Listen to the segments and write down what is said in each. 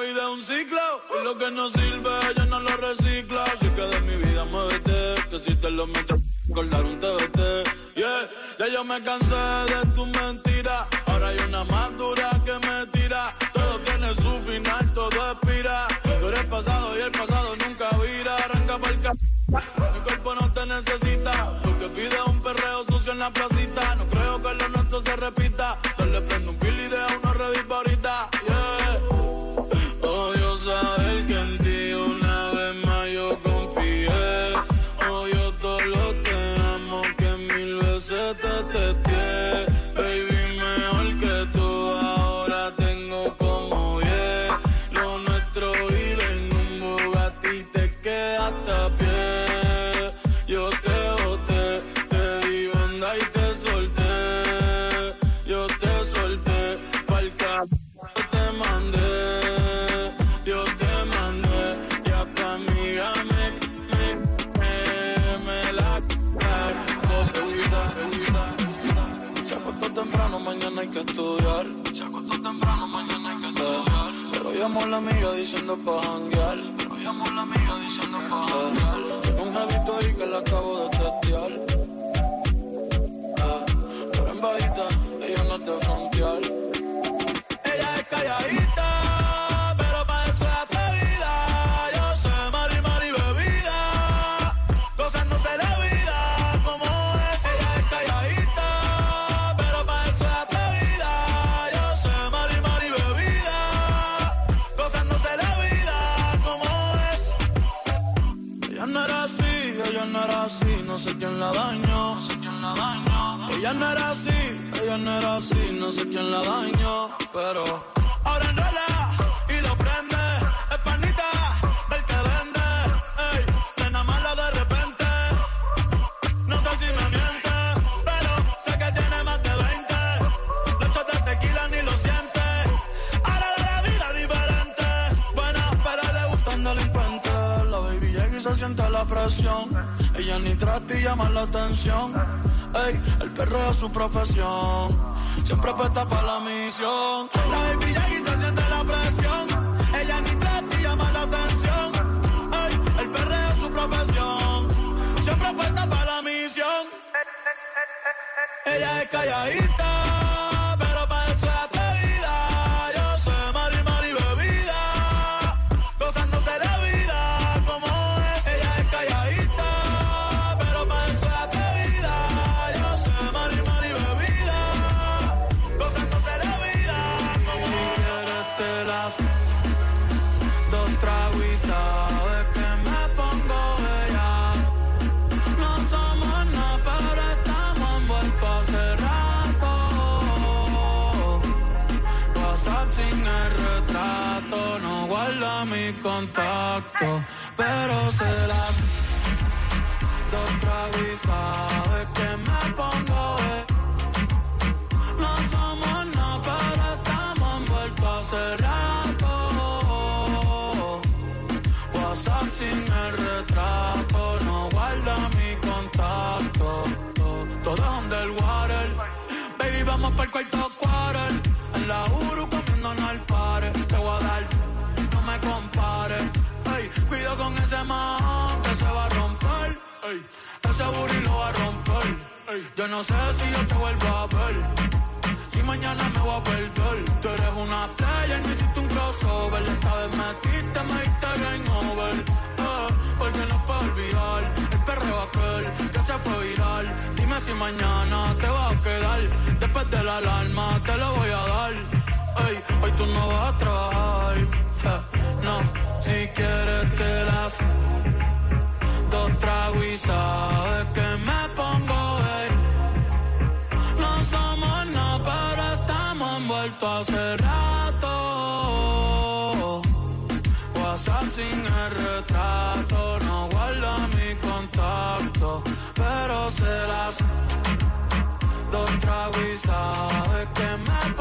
Vida es un ciclo. Y lo que no sirve, yo no lo reciclo. Así que de mi vida muévete. Que si te lo meto, colgar un TBT. Yeah, ya yo me cansé de tu mentira. Ahora hay una más dura que me tira. Todo tiene su final, todo expira. Tú eres pasado y el pasado nunca vira. Arranca pa'l ca... Mi cuerpo no te necesita. Lo que pide es un perreo sucio en la placita. No creo que lo nuestro se repita. Dale prendo un Llamó la amiga diciendo pa' janguear. Pero llamó la amiga diciendo pa' janguear. Tengo un jevito ahí que la acabo de testear. Ah, pero en bajita, ella no de frontear. Ella es calladita, Ella no era así, ella no era así, no sé quién la dañó. No sé quién la dañó. Ella no era así, ella no era así, no sé quién la dañó. Pero ahora enrola y Ella ni trata y llama la atención. Ey, el perreo es su profesión. Siempre apuesta para la misión. La baby llega y se siente la presión. Ella ni trata y llama la atención. Ey, el perreo es su profesión. Siempre apuesta para la misión. Ella es calladita, contacto, pero se las dos sabes que me pongo. No somos nada, pero estamos envueltos hace rato. WhatsApp sin el retrato, no guarda mi contacto. Todo es underwater. Baby, vamos para el cuarto quarter. En la Uru con ese man que se va a romper. Ey, ese booty lo va a romper. Yo no sé si yo te vuelvo a ver. Si mañana me voy a perder. Tú eres una player, me hiciste un crossover. Esta vez metiste, me diste game over. Eh, porque no puedo olvidar el perreo aquel que se fue viral. Dime si mañana te vas a quedar. Después de la alarma te lo voy a dar. Ey, hoy tú no vas a trabajar. Si quieres te las dos tragos y sabes que me pongo. No vuelto hace rato. WhatsApp sin el retrato, no guarda mi contacto, pero se las dos tragos y sabe que me pongo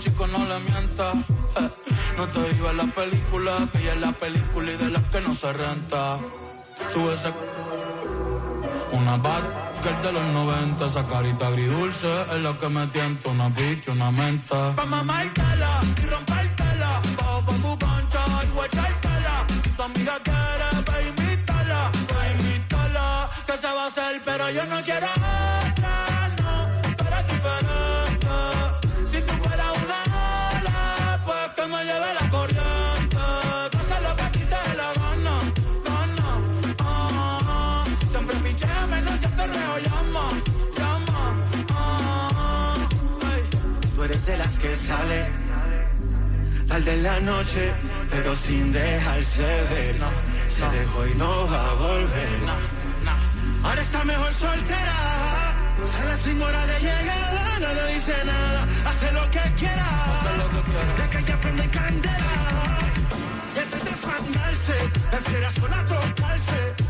chico, no le mientas. Eh, No te en la película, que ella es la película y de las que no se renta. Sube ese... Una bad girl de los 90, esa carita agridulce es lo que me tienta, una pique, una menta. Pa' mamártela y rompértela, bajo pa' tu concha y guachártela. Tu amiga quiere, pa' invitarla, pa' invitarla, que se va a hacer, pero yo no quiero de las que sale al de la noche, pero sin dejarse ver. Se dejó y no va a volver. Ahora está mejor soltera. Sale sin hora de llegada, no le dice nada. Hace lo que quiera. De que ella prende candela. Y antes de fandarse, prefiere a sola tocarse.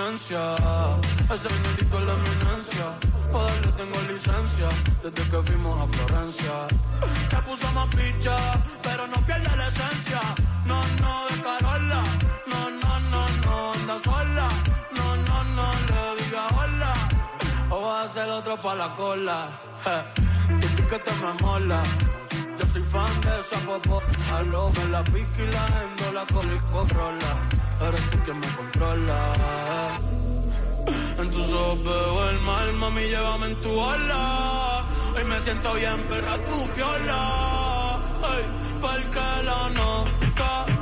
Ese benedito es la eminencia. Poderle tengo licencia desde que fuimos a Florencia. Se puso más picha, pero no pierde la esencia. No, no, de Carola. No, no, no, no, anda sola. No, no, no, le diga hola. O vas a hacer otro pa' la cola. Je, Y que te me mola. Yo soy fan de esa popo. Aló, me la pica y la endo, la cola y controla. Eres tú quien me controla. En tus ojos veo el mal, mami, llévame en tu ola. Hoy me siento bien, pero a tu piola. Ay, porque la nota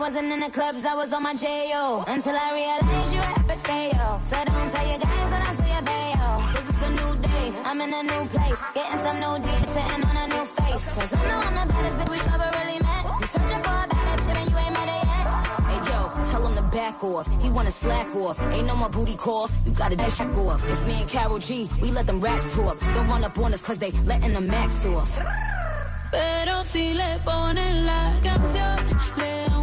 wasn't in the clubs, I was on my J.O. Until I realized you were epic fail. So don't tell your guys when I see a bail. Cause it's a new day, I'm in a new place. Getting some new deals, sitting on a new face. Cause I know I'm the baddest bitch we ever really met. You searching for a bad shit and you ain't met it yet. Hey yo, tell him to back off. He wanna slack off. Ain't no more booty calls, you gotta check off. It's me and Carol G, we let them rats talk. Don't run up on us cause they letting the max off. Pero si le ponen la canción, le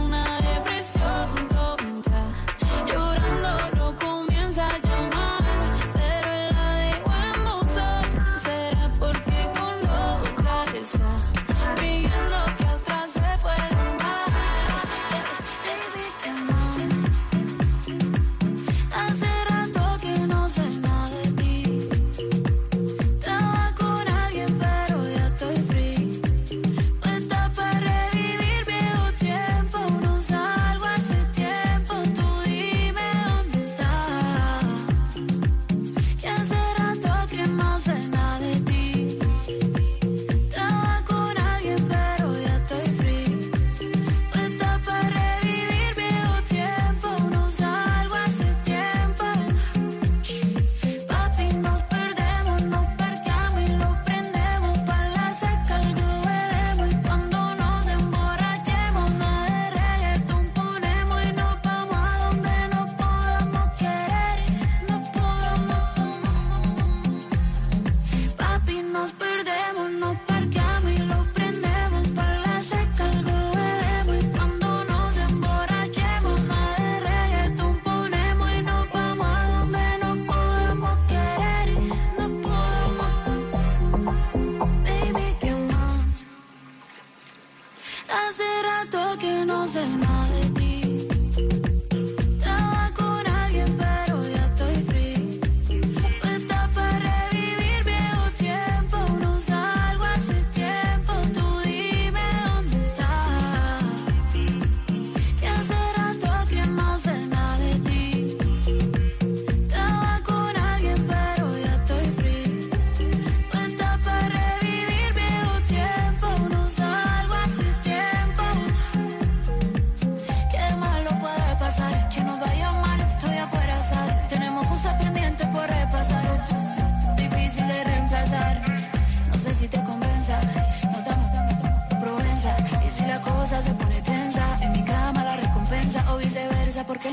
Hace rato que no sé nada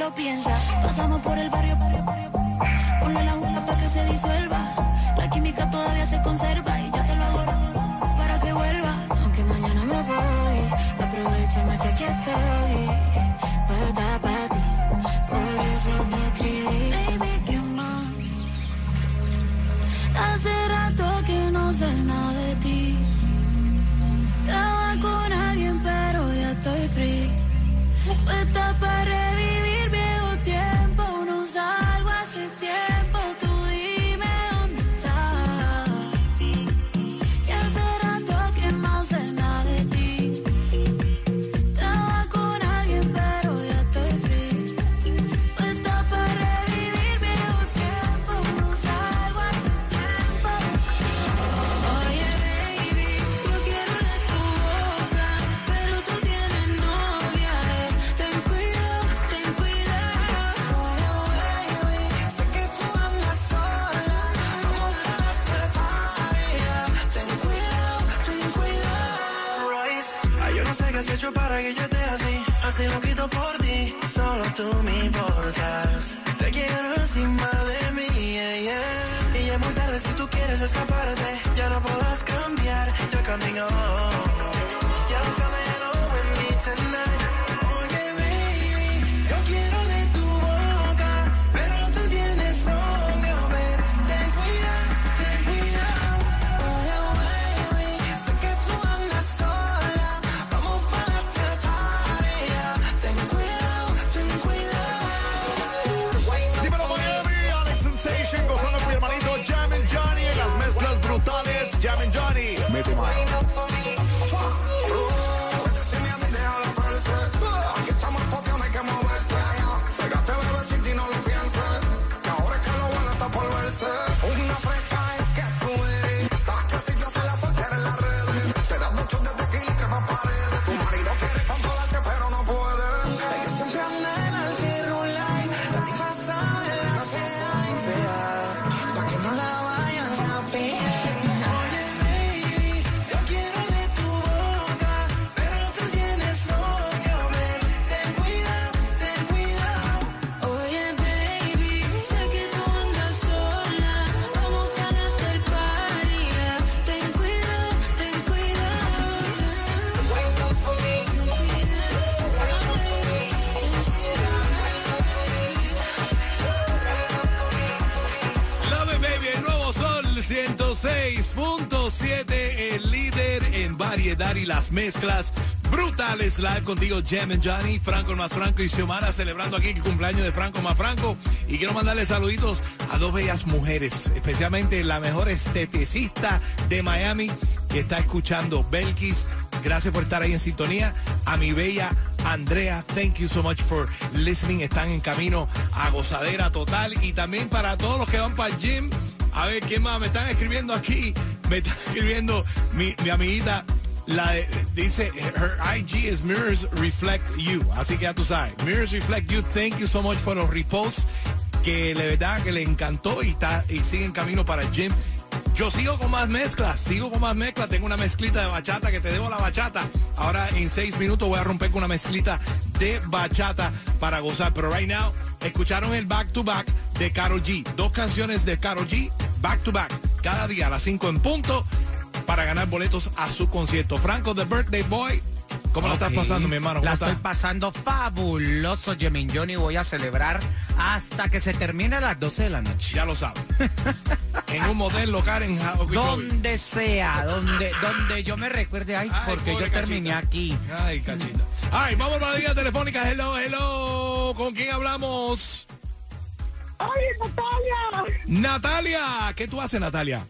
Pasamos por el barrio, barrio, barrio. Ponle la jungla para que se disuelva. La química todavía se conserva y ya te lo hago para que vuelva. Aunque mañana me voy, aprovechame que aquí estoy. que yo te así, así loquito por ti, solo tú me importas. Te quiero encima de mí, yeah, yeah. y ya es muy tarde si tú quieres escaparte, ya no podrás cambiar, ya caminó. Johnny. Mete Sol 106.7, el líder en variedad y las mezclas brutales. Live contigo, Jem and Johnny, Franco más Franco y Xiomara celebrando aquí el cumpleaños de Franco más Franco. Y quiero mandarle saluditos a dos bellas mujeres, especialmente la mejor esteticista de Miami que está escuchando, Belkis. Gracias por estar ahí en sintonía. A mi bella Andrea, thank you so much for listening. Están en camino a gozadera total. Y también para todos los que van para el gym. A ver, ¿quién más? Me están escribiendo aquí. Me está escribiendo mi, mi amiguita. La dice, her IG is Mirrors Reflect You. Así que ya tú sabes. Mirrors Reflect You. Thank you so much for los reposts. Que de verdad que le encantó y, está, y sigue en camino para el gym. Yo sigo con más mezclas, sigo con más mezclas. Tengo una mezclita de bachata que te debo la bachata. Ahora en seis minutos voy a romper con una mezclita de bachata para gozar. Pero right now, escucharon el back to back de Carol G. Dos canciones de Carol G, back to back, cada día a las 5 en punto para ganar boletos a su concierto. Franco, The Birthday Boy. ¿Cómo lo estás Ok. pasando, mi hermano? ¿Cómo La estás? estoy pasando fabuloso, Jemin Johnny. Voy a celebrar hasta que se termine a las 12 de la noche. Ya lo sabes. en un motel local en Ja- Okeechobee. Donde sea, donde, donde yo me recuerde, ay, Ay, porque yo terminé aquí. Ay, cachita. Ay, vamos a la línea telefónica. Hello, hello. ¿Con quién hablamos? ¡Ay, Natalia! Natalia. ¿Qué tú haces, Natalia?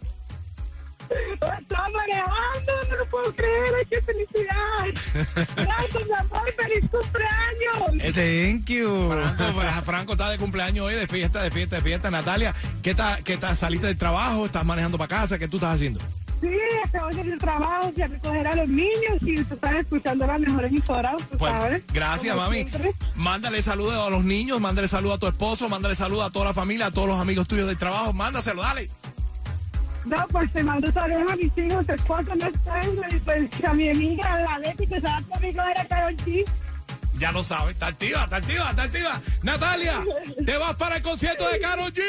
Estaba manejando, no lo puedo creer, ay, qué felicidad. Gracias, mi amor, feliz cumpleaños. Thank you. Franco, pues, Franco está de cumpleaños hoy, de fiesta, de fiesta, de fiesta. Natalia, ¿qué tal? ¿Qué tal? ¿Saliste del trabajo? ¿Estás manejando para casa? ¿Qué tú estás haciendo? Sí, acabo de ir al trabajo, a recoger a los niños y tú estás escuchando las mejores emisoras, tú Pues, sabes. gracias, Como mami. siempre. Mándale saludos a los niños, mándale saludos a tu esposo, mándale saludos a toda la familia, a todos los amigos tuyos del trabajo. Mándaselo, dale. No, pues te mando saludos a mis hijos, esposo no está, y pues a mi amiga, la Leti, que estaba conmigo, era Carol G. Ya lo sabes, está activa, está activa, está activa. Natalia, te vas para el concierto de Karol G.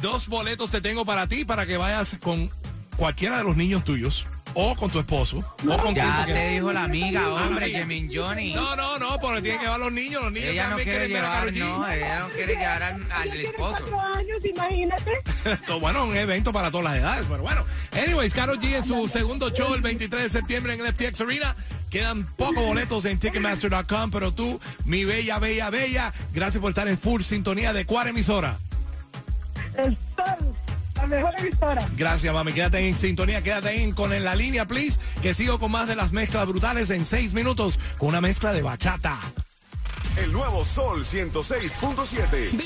Dos boletos te tengo para ti para que vayas con cualquiera de los niños tuyos o con tu esposo o con quien tú Ya quieras. te dijo la amiga, hombre, Ay. Jemin Johnny. No, no, no, porque tienen que llevar los niños, los niños Ella no también quiere quieren ver a llevar, Karol G. no, ella no quiere llevar al, al esposo. cuatro años, imagínate. Esto, bueno, un evento para todas las edades, pero bueno. Anyways, Karol G en su segundo show el 23 de septiembre en el FTX Arena. Quedan pocos boletos en Ticketmaster.com, pero tú, mi bella, bella, bella, gracias por estar en full sintonía de cuál emisora. Sol, la mejor emisora. Gracias, mami. Quédate en sintonía, quédate en con en la línea, please, que sigo con más de las mezclas brutales en seis minutos con una mezcla de bachata. El nuevo Sol 106.7.